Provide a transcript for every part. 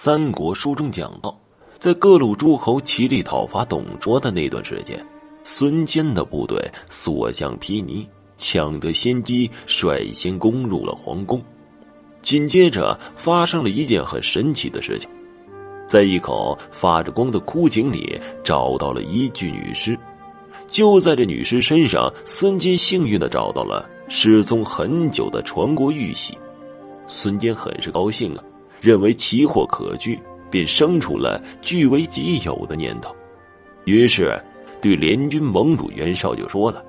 三国书中讲到，在各路诸侯齐力讨伐董卓的那段时间，孙坚的部队所向披靡，抢得先机，率先攻入了皇宫。紧接着发生了一件很神奇的事情，在一口发着光的枯井里找到了一具女尸。就在这女尸身上，孙坚幸运的找到了失踪很久的传国玉玺。孙坚很是高兴啊，认为奇货可居，便生出了据为己有的念头。于是，对联军盟主袁绍就说了：“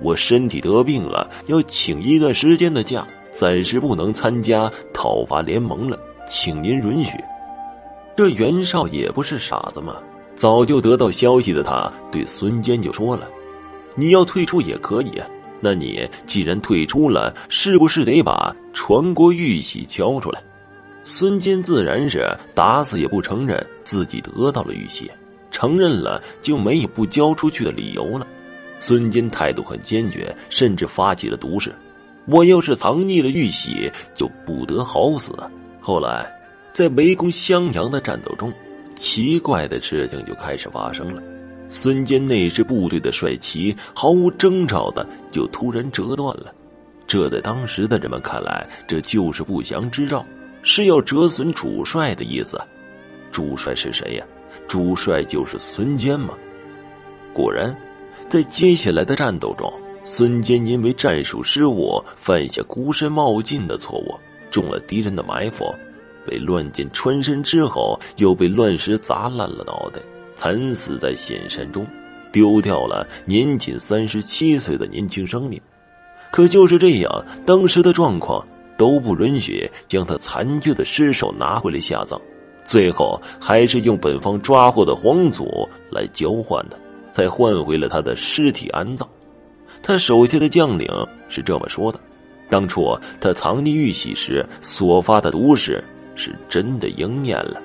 我身体得病了，要请一段时间的假，暂时不能参加讨伐联盟了，请您允许。”这袁绍也不是傻子嘛。早就得到消息的他，对孙坚就说了：“你要退出也可以，那你既然退出了，是不是得把传国玉玺交出来？”孙坚自然是打死也不承认自己得到了玉玺，承认了就没有不交出去的理由了。孙坚态度很坚决，甚至发起了毒誓：“我要是藏匿了玉玺，就不得好死。”后来，在围攻襄阳的战斗中。奇怪的事情就开始发生了，孙坚那支部队的帅旗毫无征兆的就突然折断了，这在当时的人们看来，这就是不祥之兆，是要折损主帅的意思。主帅是谁呀？主帅就是孙坚吗？果然，在接下来的战斗中，孙坚因为战术失误，犯下孤身冒进的错误，中了敌人的埋伏。被乱箭穿身之后，又被乱石砸烂了脑袋，惨死在险山中，丢掉了年仅三十七岁的年轻生命。可就是这样，当时的状况都不允许将他残缺的尸首拿回来下葬，最后还是用本方抓获的皇祖来交换的，才换回了他的尸体安葬。他手下的将领是这么说的：当初他藏匿玉玺时所发的毒誓。是真的应验了。